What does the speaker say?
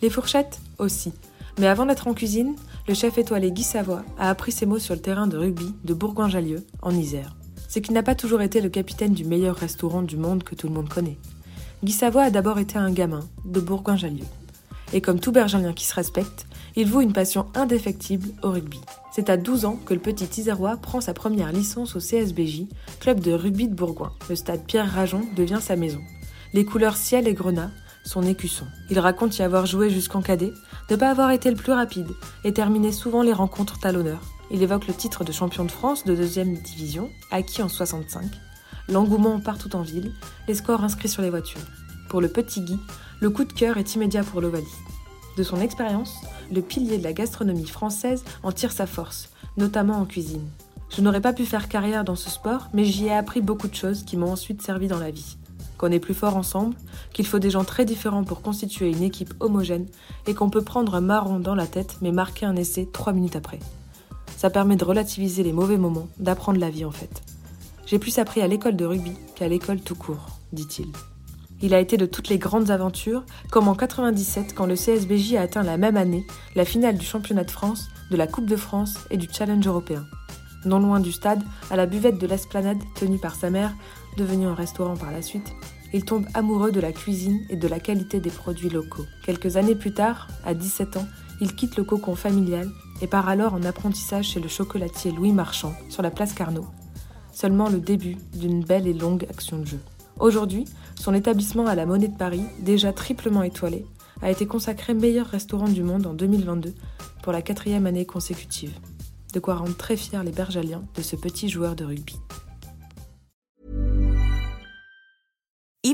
Les fourchettes, aussi. Mais avant d'être en cuisine, le chef étoilé Guy Savoie a appris ses mots sur le terrain de rugby de Bourgoin-Jallieu, en Isère. C'est qu'il n'a pas toujours été le capitaine du meilleur restaurant du monde que tout le monde connaît. Guy Savoie a d'abord été un gamin de Bourgoin-Jallieu. Et comme tout bergerien qui se respecte, il voue une passion indéfectible au rugby. C'est à 12 ans que le petit Isérois prend sa première licence au CSBJ, club de rugby de Bourgoin. Le stade Pierre Rajon devient sa maison. Les couleurs ciel et grenat son écusson. Il raconte y avoir joué jusqu'en cadet, ne pas avoir été le plus rapide et terminer souvent les rencontres talonneurs. Il évoque le titre de champion de France de deuxième division, acquis en 65, l'engouement partout en ville, les scores inscrits sur les voitures. Pour le petit Guy, le coup de cœur est immédiat pour l'Ovalie. De son expérience, le pilier de la gastronomie française en tire sa force, notamment en cuisine. Je n'aurais pas pu faire carrière dans ce sport, mais j'y ai appris beaucoup de choses qui m'ont ensuite servi dans la vie qu'on est plus fort ensemble, qu'il faut des gens très différents pour constituer une équipe homogène et qu'on peut prendre un marron dans la tête mais marquer un essai trois minutes après. Ça permet de relativiser les mauvais moments, d'apprendre la vie en fait. J'ai plus appris à l'école de rugby qu'à l'école tout court, dit-il. Il a été de toutes les grandes aventures, comme en 97 quand le CSBJ a atteint la même année la finale du championnat de France, de la Coupe de France et du Challenge européen. Non loin du stade, à la buvette de l'esplanade tenue par sa mère, devenu un restaurant par la suite, il tombe amoureux de la cuisine et de la qualité des produits locaux. Quelques années plus tard, à 17 ans, il quitte le cocon familial et part alors en apprentissage chez le chocolatier Louis Marchand sur la place Carnot. Seulement le début d'une belle et longue action de jeu. Aujourd'hui, son établissement à la Monnaie de Paris, déjà triplement étoilé, a été consacré meilleur restaurant du monde en 2022 pour la quatrième année consécutive. De quoi rendre très fiers les Bergaliens de ce petit joueur de rugby.